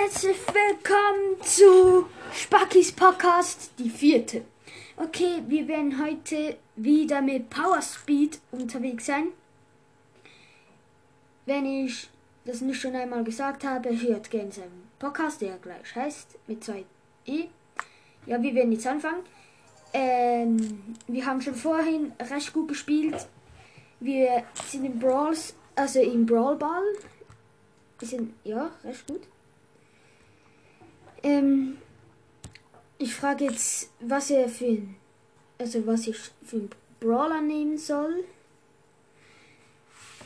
Herzlich willkommen zu Spackys Podcast, die vierte. Okay, wir werden heute wieder mit Power Speed unterwegs sein. Wenn ich das nicht schon einmal gesagt habe, hört gerne seinen Podcast, der gleich heißt, mit zwei E. Ja, wir werden jetzt anfangen. Ähm, wir haben schon vorhin recht gut gespielt. Wir sind in Brawls, also im Brawl Ball. Wir sind, ja, recht gut. Ähm, ich frage jetzt, was er für also was ich für einen Brawler nehmen soll.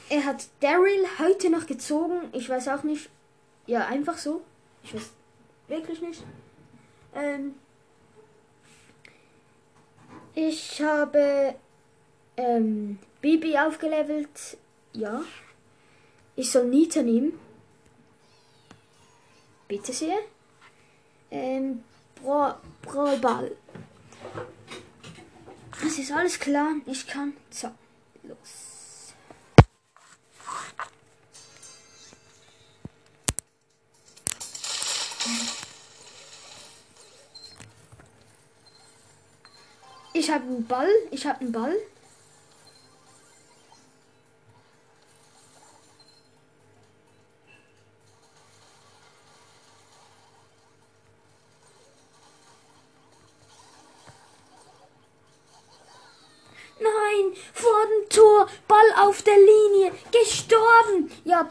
Er hat Daryl heute noch gezogen. Ich weiß auch nicht. Ja, einfach so. Ich weiß wirklich nicht. Ähm, ich habe ähm, Bibi aufgelevelt. Ja. Ich soll Nita nehmen. Bitte sehr. Ähm, Brawlball. Das ist alles klar. Ich kann. So, los. Ich habe einen Ball. Ich habe einen Ball.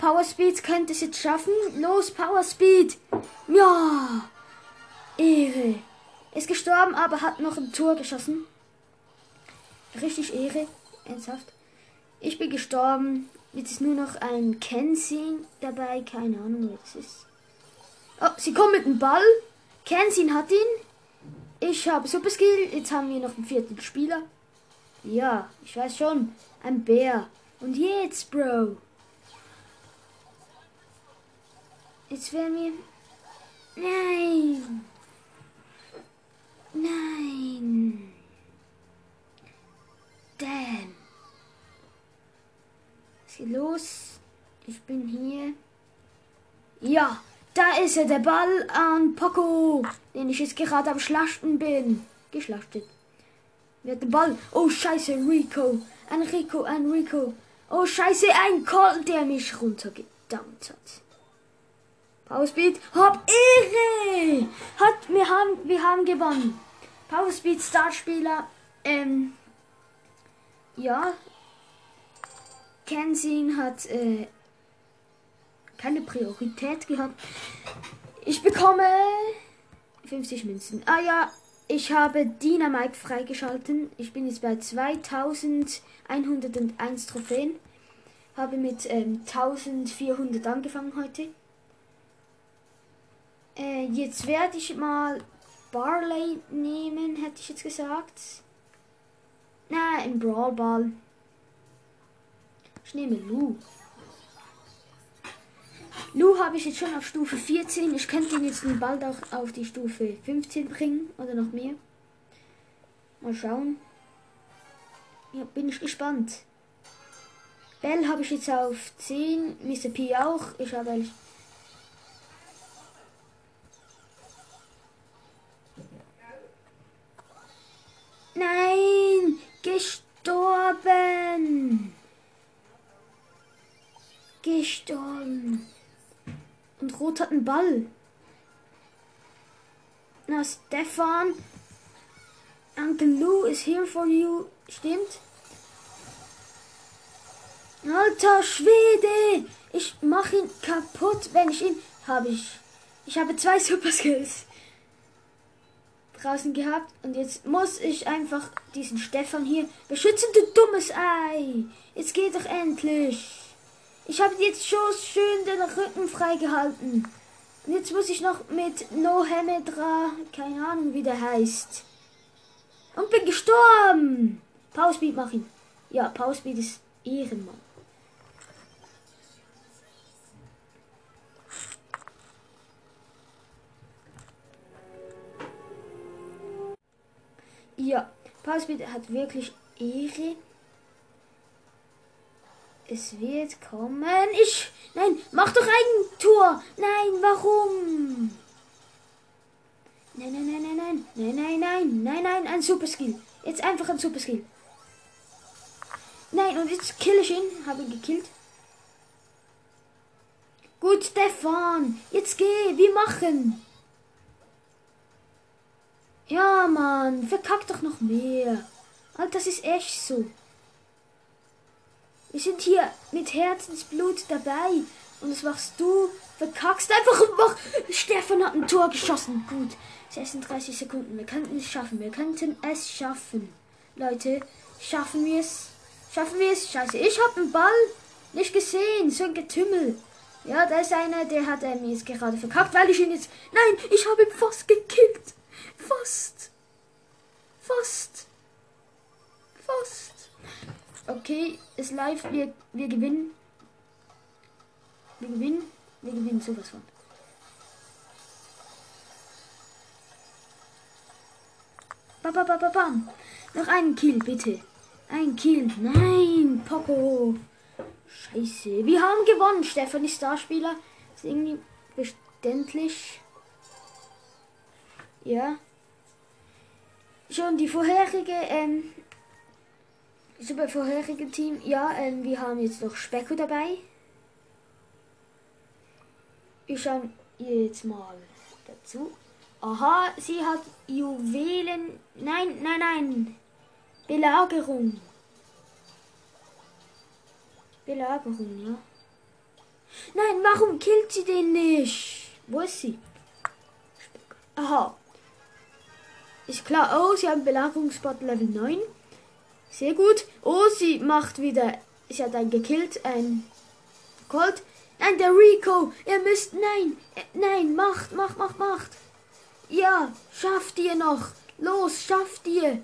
Power Speed könnte es jetzt schaffen. Los, Power Speed. Ja, Ehre. Ist gestorben, aber hat noch ein Tor geschossen. Richtig Ehre, ernsthaft. Ich bin gestorben. Jetzt ist nur noch ein Kensin dabei. Keine Ahnung, wer das ist. Oh, sie kommen mit dem Ball. Kensin hat ihn. Ich habe Super Skill. Jetzt haben wir noch einen vierten Spieler. Ja, ich weiß schon. Ein Bär. Und jetzt, Bro. Jetzt werden wir. Nein. Nein. Damn. Was geht los? Ich bin hier. Ja, da ist er, der Ball an Poco, den ich jetzt gerade am Schlachten bin. Geschlachtet. Wer hat den Ball? Oh, scheiße, Rico. Ein Rico, ein Rico. Oh, scheiße, ein Colt, der mich runtergedammt hat. Power Speed, hab Ehre! Hat, wir haben, wir haben gewonnen. Power Speed Startspieler, ähm, ja. Kensing hat, äh, keine Priorität gehabt. Ich bekomme 50 Münzen. Ah ja, ich habe Dynamite freigeschalten. Ich bin jetzt bei 2101 Trophäen. Habe mit ähm, 1400 angefangen heute. Äh, jetzt werde ich mal Barley nehmen, hätte ich jetzt gesagt. Na, im Brawl Ball. Ich nehme Lou. Lu habe ich jetzt schon auf Stufe 14. Ich könnte ihn jetzt bald auch auf die Stufe 15 bringen oder noch mehr. Mal schauen. Ja, bin ich gespannt. Bell habe ich jetzt auf 10. Mr. P auch. Ich habe eigentlich. Und Rot hat einen Ball. Na, Stefan. Uncle Lou is here for you. Stimmt? Alter Schwede! Ich mache ihn kaputt, wenn ich ihn. Habe ich. Ich habe zwei Super Skills draußen gehabt. Und jetzt muss ich einfach diesen Stefan hier beschützen, du dummes Ei. Jetzt geht doch endlich. Ich habe jetzt schon schön den Rücken freigehalten. Und jetzt muss ich noch mit No Hemedra, keine Ahnung wie der heißt. Und bin gestorben. Speed machen. Ja, Speed ist Ehrenmann. Ja, Speed hat wirklich Ehre. Es wird kommen. Ich. Nein, mach doch ein Tor. Nein, warum? Nein, nein, nein, nein, nein. Nein, nein, nein. Nein, nein, ein Super Skill. Jetzt einfach ein Super Skill. Nein, und jetzt kill ich ihn. Habe ihn gekillt. Gut, Stefan. Jetzt geh. Wir machen. Ja, Mann. Verkack doch noch mehr. Alter, das ist echt so. Wir sind hier mit Herzensblut dabei. Und das machst du. Verkackst einfach und mach. Stefan hat ein Tor geschossen. Gut. 36 Sekunden. Wir könnten es schaffen. Wir könnten es schaffen. Leute, schaffen wir es? Schaffen wir es? Scheiße. Ich hab einen Ball nicht gesehen. So ein Getümmel. Ja, da ist einer, der hat er mir jetzt gerade verkackt, weil ich ihn jetzt. Nein, ich habe ihn fast gekillt. Fast. Fast. Fast. Okay, ist live. Wir, wir gewinnen. Wir gewinnen. Wir gewinnen sowas von. Bam, bam, bam, bam. Noch einen Kill, bitte. Ein Kill. Nein, Poco. Scheiße. Wir haben gewonnen, Stefanie Starspieler. Ist irgendwie verständlich. Ja. Schon die vorherige, ähm, super vorherige Team. Ja, ähm, wir haben jetzt noch Specko dabei. Wir schauen jetzt mal dazu. Aha, sie hat Juwelen. Nein, nein, nein. Belagerung. Belagerung, ja. Nein, warum killt sie den nicht? Wo ist sie? Aha. Ist klar. Oh, sie haben Belagerungsspot Level 9. Sehr gut. Oh, sie macht wieder. Sie hat einen gekillt. Ein Colt. Nein, der Rico. Ihr müsst. Nein. Nein, macht, macht, macht, macht. Ja, schafft ihr noch. Los, schafft ihr.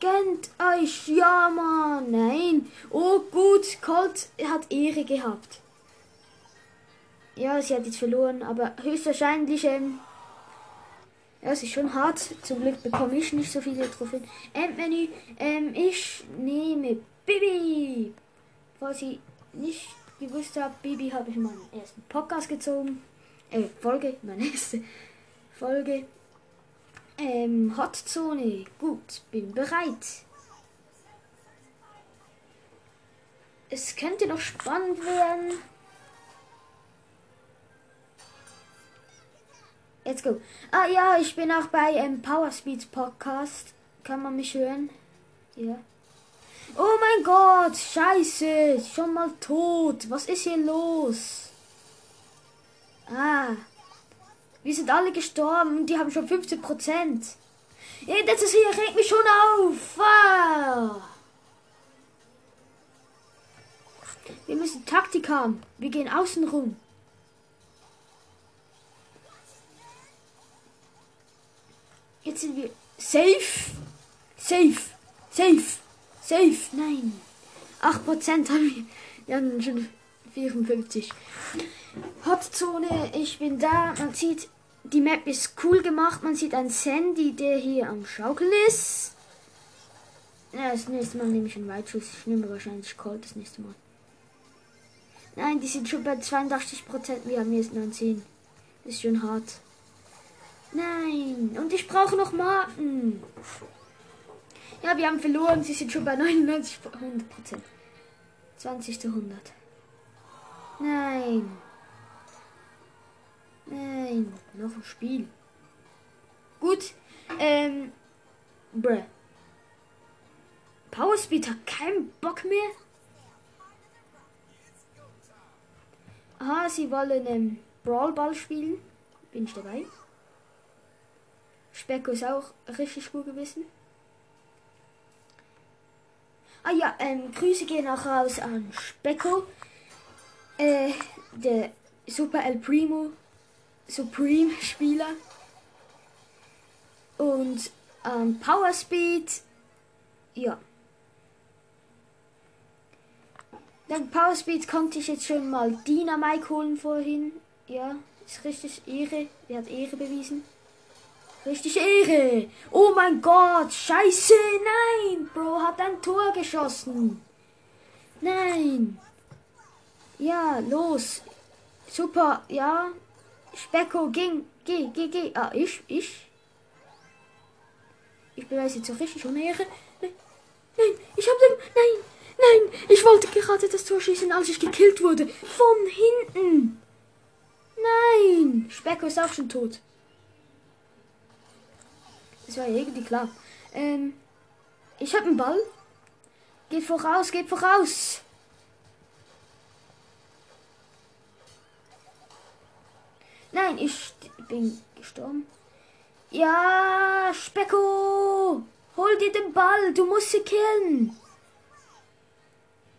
Gönnt euch. Ja, Mann. Nein. Oh, gut. Colt hat Ehre gehabt. Ja, sie hat jetzt verloren, aber höchstwahrscheinlich. Ähm, ja, es ist schon hart. Zum Glück bekomme ich nicht so viele Trophäen. Endmenü. Ähm, ich nehme Bibi. Falls ich nicht gewusst habe, Bibi habe ich in meinen ersten Podcast gezogen. Äh, Folge, meine erste Folge. Ähm, Hotzone. Gut, bin bereit. Es könnte noch spannend werden. Let's go. Ah ja, ich bin auch bei ähm, Power Speeds Podcast. Kann man mich hören? Ja. Oh mein Gott, scheiße, schon mal tot. Was ist hier los? Ah. Wir sind alle gestorben und die haben schon 15 Prozent. Ja, das ist hier regt mich schon auf. Ah. Wir müssen Taktik haben. Wir gehen außen rum. Sind wir safe. Safe. Safe. Safe. Nein. 8% haben wir. Haben schon 54. Hotzone, ich bin da. Man sieht, die Map ist cool gemacht. Man sieht einen Sandy, der hier am Schaukeln ist. Ja, das nächste Mal nehme ich einen Weitschuss. Ich nehme wahrscheinlich Colt das nächste Mal. Nein, die sind schon bei 82%. Wir haben jetzt 19. Das ist schon hart. Nein, und ich brauche noch Marken. Ja, wir haben verloren. Sie sind schon bei 99, 100%. 20 zu 100. Nein. Nein, noch ein Spiel. Gut. Ähm. Bruh. Powerspeed hat keinen Bock mehr. Aha, sie wollen ähm, Brawlball spielen. Bin ich dabei. Specko ist auch richtig gut gewesen. Ah ja, ähm, Grüße gehen auch raus an Specko. Äh, der Super El Primo Supreme Spieler. Und ähm, Power Speed. Ja. Dank Power Speed konnte ich jetzt schon mal Dynamite holen vorhin. Ja, ist richtig Ehre. Er hat Ehre bewiesen. Richtig Ehre. Oh mein Gott. Scheiße. Nein. Bro hat ein Tor geschossen. Nein. Ja, los. Super. Ja. Specko, ging, geh, geh, geh. Ah, ich, ich. Ich beweise jetzt so richtig ohne Ehre. Nein, nein, ich hab den, nein, nein, ich wollte gerade das Tor schießen, als ich gekillt wurde. Von hinten. Nein, Specko ist auch schon tot. Das war irgendwie klar. Ähm, ich hab einen Ball. Geht voraus, geht voraus. Nein, ich bin gestorben. Ja, Specko! Hol dir den Ball, du musst sie killen.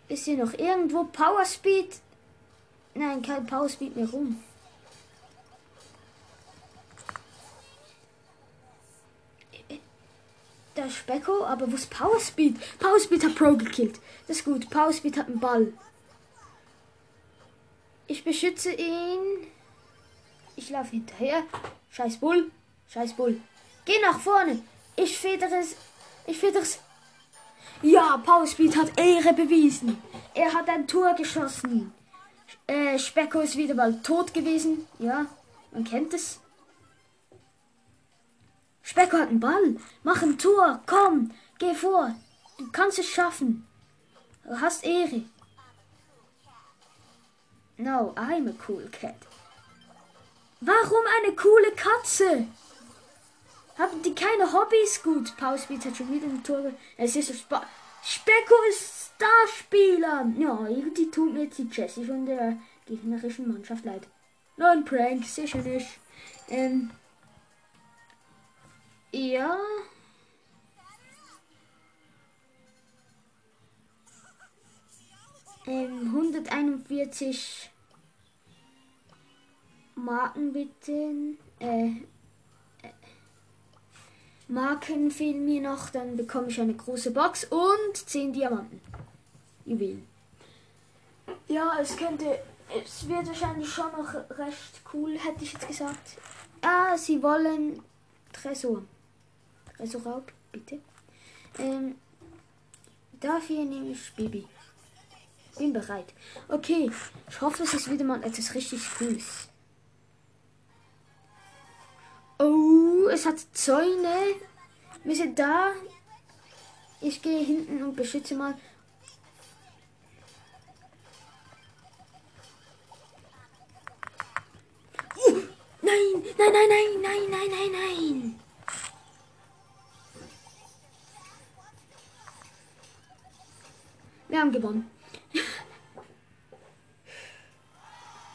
Ist hier noch irgendwo Power Speed? Nein, kein Power Speed mehr rum. Ist Specko, aber wo ist Power Speed? Power Speed hat Pro gekillt. Das ist gut. Power Speed hat einen Ball. Ich beschütze ihn. Ich laufe hinterher. Scheiß Bull. Scheiß Bull. Geh nach vorne. Ich federe es. Ich federe es. Ja, Power Speed hat Ehre bewiesen. Er hat ein Tor geschossen. Äh, Specko ist wieder mal tot gewesen. Ja, man kennt es. Specko hat einen Ball. Mach ein Tor. Komm, geh vor. Du kannst es schaffen. Du hast Ehre. No, I'm a cool cat. Warum eine coole Katze? Haben die keine Hobbys? Gut, Pausbeat hat schon wieder ein Tor. Es ist so Sp Specko ist Starspieler. Ja, irgendwie tut mir jetzt die Jessie von der gegnerischen Mannschaft leid. Nein, Prank, sicher nicht. Ähm, ja. Ähm, 141 Marken bitte. Äh, äh, Marken fehlen mir noch, dann bekomme ich eine große Box und 10 Diamanten. Juwelen. Ja, es könnte, es wird wahrscheinlich schon noch recht cool, hätte ich jetzt gesagt. Ah, sie wollen Tresor. Tresorraub, bitte. Ähm, dafür nehme ich Baby. Bin bereit. Okay, ich hoffe, es ist wieder mal etwas richtig Cooles. Oh, es hat Zäune. Wir sind da. Ich gehe hinten und beschütze mal. Uh, nein, nein, nein, nein, nein, nein, nein, nein. Wir haben gewonnen.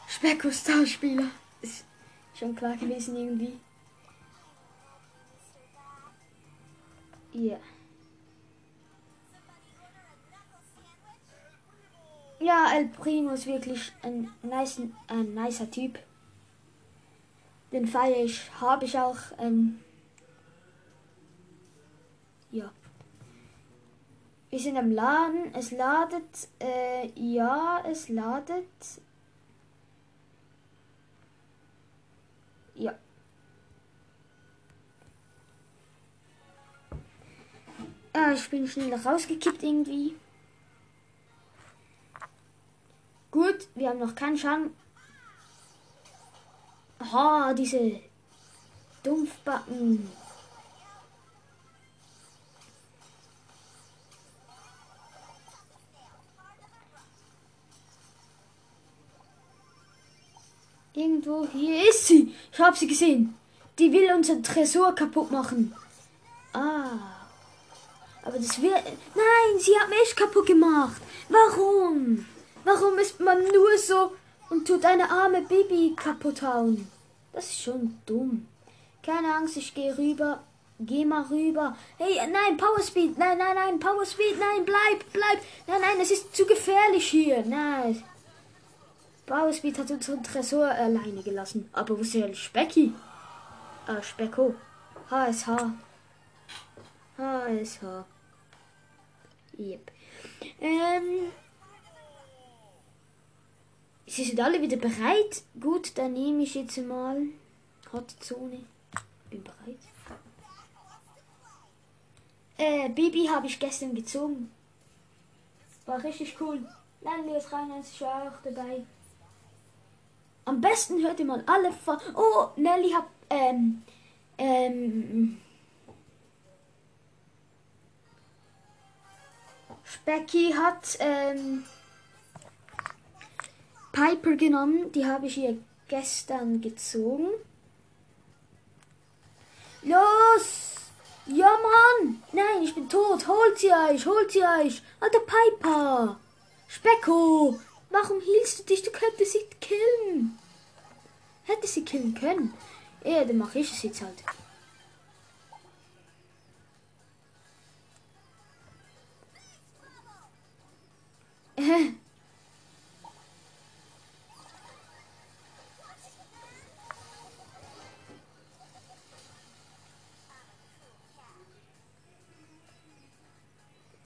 Specko Starspieler. Ist schon klar gewesen irgendwie. Ja. Ja, El Primo ist wirklich ein, nice, ein nicer Typ. Den feiere ich, habe ich auch. Ähm, ja. Wir sind am Laden. Es ladet. Äh, ja, es ladet. Ja. Ah, ich bin schnell rausgekippt irgendwie. Gut, wir haben noch keinen Schaden. Aha, diese Dumpfbacken. Irgendwo hier ist sie. Ich habe sie gesehen. Die will unser Tresor kaputt machen. Ah. Aber das wird. Nein, sie hat mich kaputt gemacht. Warum? Warum ist man nur so und tut eine arme Baby kaputt hauen? Das ist schon dumm. Keine Angst, ich gehe rüber. Geh mal rüber. Hey, nein, Power Speed. Nein, nein, nein, Power Speed. Nein, bleib, bleib. Nein, nein, es ist zu gefährlich hier. Nein. Powerspeed hat unseren Tresor alleine gelassen. Aber wo ist der Specki? Ah, Specko. HSH. HSH. Yep. Ähm. Sie sind alle wieder bereit. Gut, dann nehme ich jetzt mal Hot Zone. Bin bereit. Äh, Baby habe ich gestern gezogen. War richtig cool. Landleos rein, ist auch dabei. Am besten hört ihr mal alle von. Oh, Nelly hat. Ähm. Ähm. Specky hat. Ähm. Piper genommen. Die habe ich ihr gestern gezogen. Los! Ja, Mann! Nein, ich bin tot. Holt sie euch, holt sie euch. Alter Piper! Specko! Warum hielst du dich? Du könntest sie killen. Hätte sie killen können. Ja, dann mache ich es jetzt halt.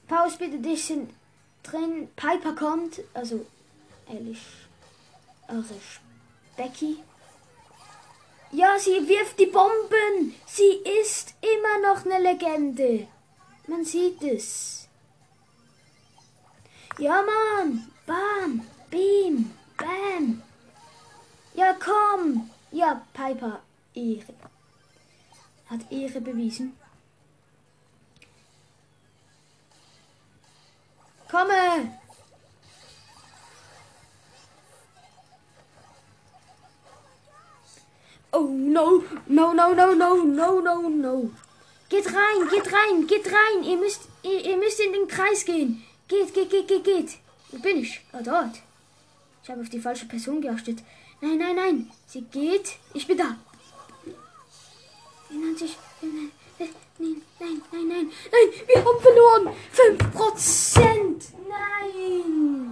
Pause bitte, dich sind drin. Piper kommt, also ehrlich, also Becky. Ja, sie wirft die Bomben. Sie ist immer noch eine Legende. Man sieht es. Ja, Mann. Bam. Beam. Bam. Ja, komm. Ja, Piper. Ehre. Hat Ehre bewiesen. Komme! Oh no, no, no, no, no, no, no, no. Geht rein, geht rein, geht rein. Ihr müsst, ihr, ihr müsst in den Kreis gehen. Geht, geht, geht, geht, geht. Wo bin ich? Ah, dort. Ich habe auf die falsche Person geachtet. Nein, nein, nein. Sie geht. Ich bin da. 94. Nein, nein, nein, nein, nein. Nein, wir haben verloren. 5%. Nein. Nein,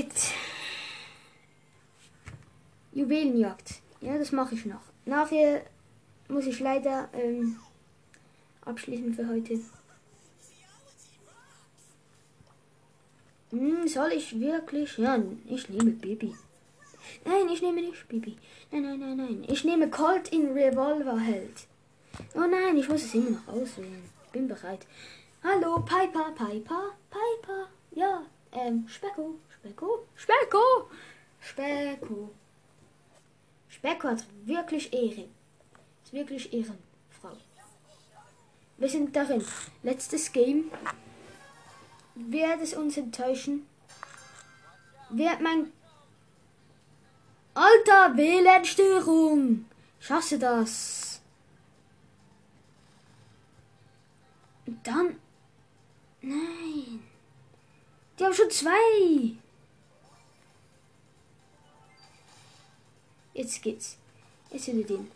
Shit. Juwelenjagd. Ja, das mache ich noch. Nachher muss ich leider ähm, abschließen für heute. Hm, soll ich wirklich? Ja, ich nehme Baby. Nein, ich nehme nicht Bibi. Nein, nein, nein, nein. Ich nehme Colt in Revolver Held. Oh nein, ich muss es immer noch auswählen. Bin bereit. Hallo, Piper, Piper, Piper. Ja, ähm, Specko, Specko, Specko, Specko. Specko hat wirklich Ehre. Ist wirklich Ehrenfrau. Wir sind darin. Letztes Game. Wird es uns enttäuschen? Wird mein Alter, WLAN-Störung. Ich hasse das. Und dann. Nein. Die haben schon zwei. Jetzt geht's. Jetzt sind wir den.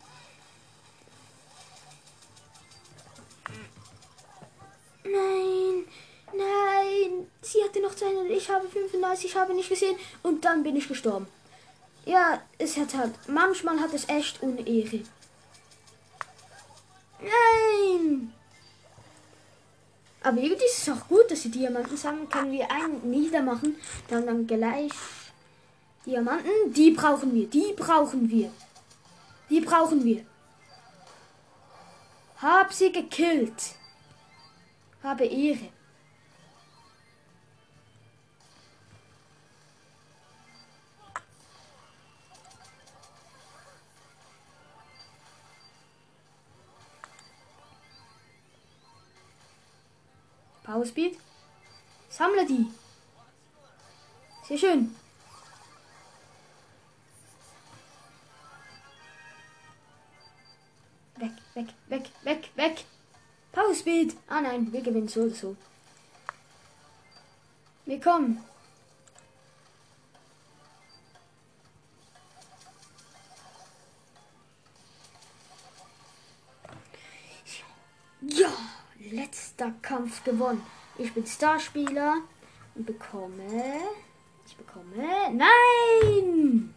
Nein, nein. Sie hatte noch zwei und ich habe 35, ich habe nicht gesehen. Und dann bin ich gestorben. Ja, es hat halt. Manchmal hat es echt Unehre. Nein! Aber irgendwie ist es auch gut, dass sie Diamanten sammeln. Können wir einen niedermachen, dann dann gleich Diamanten. Die brauchen wir, die brauchen wir. Die brauchen wir. Hab sie gekillt. Habe Ehre. Power Speed. Sammle die. Sehr schön. Nein, wir gewinnen so so. Wir kommen. Ja, letzter Kampf gewonnen. Ich bin Starspieler und bekomme. Ich bekomme. Nein!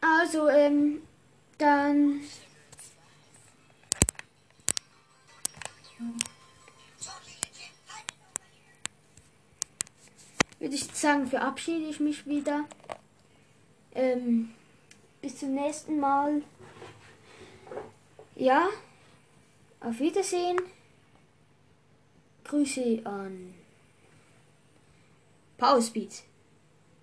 Also, ähm, dann. würde ich sagen, verabschiede ich mich wieder. Ähm, bis zum nächsten Mal. Ja, auf Wiedersehen. Grüße an Power Powerspeed.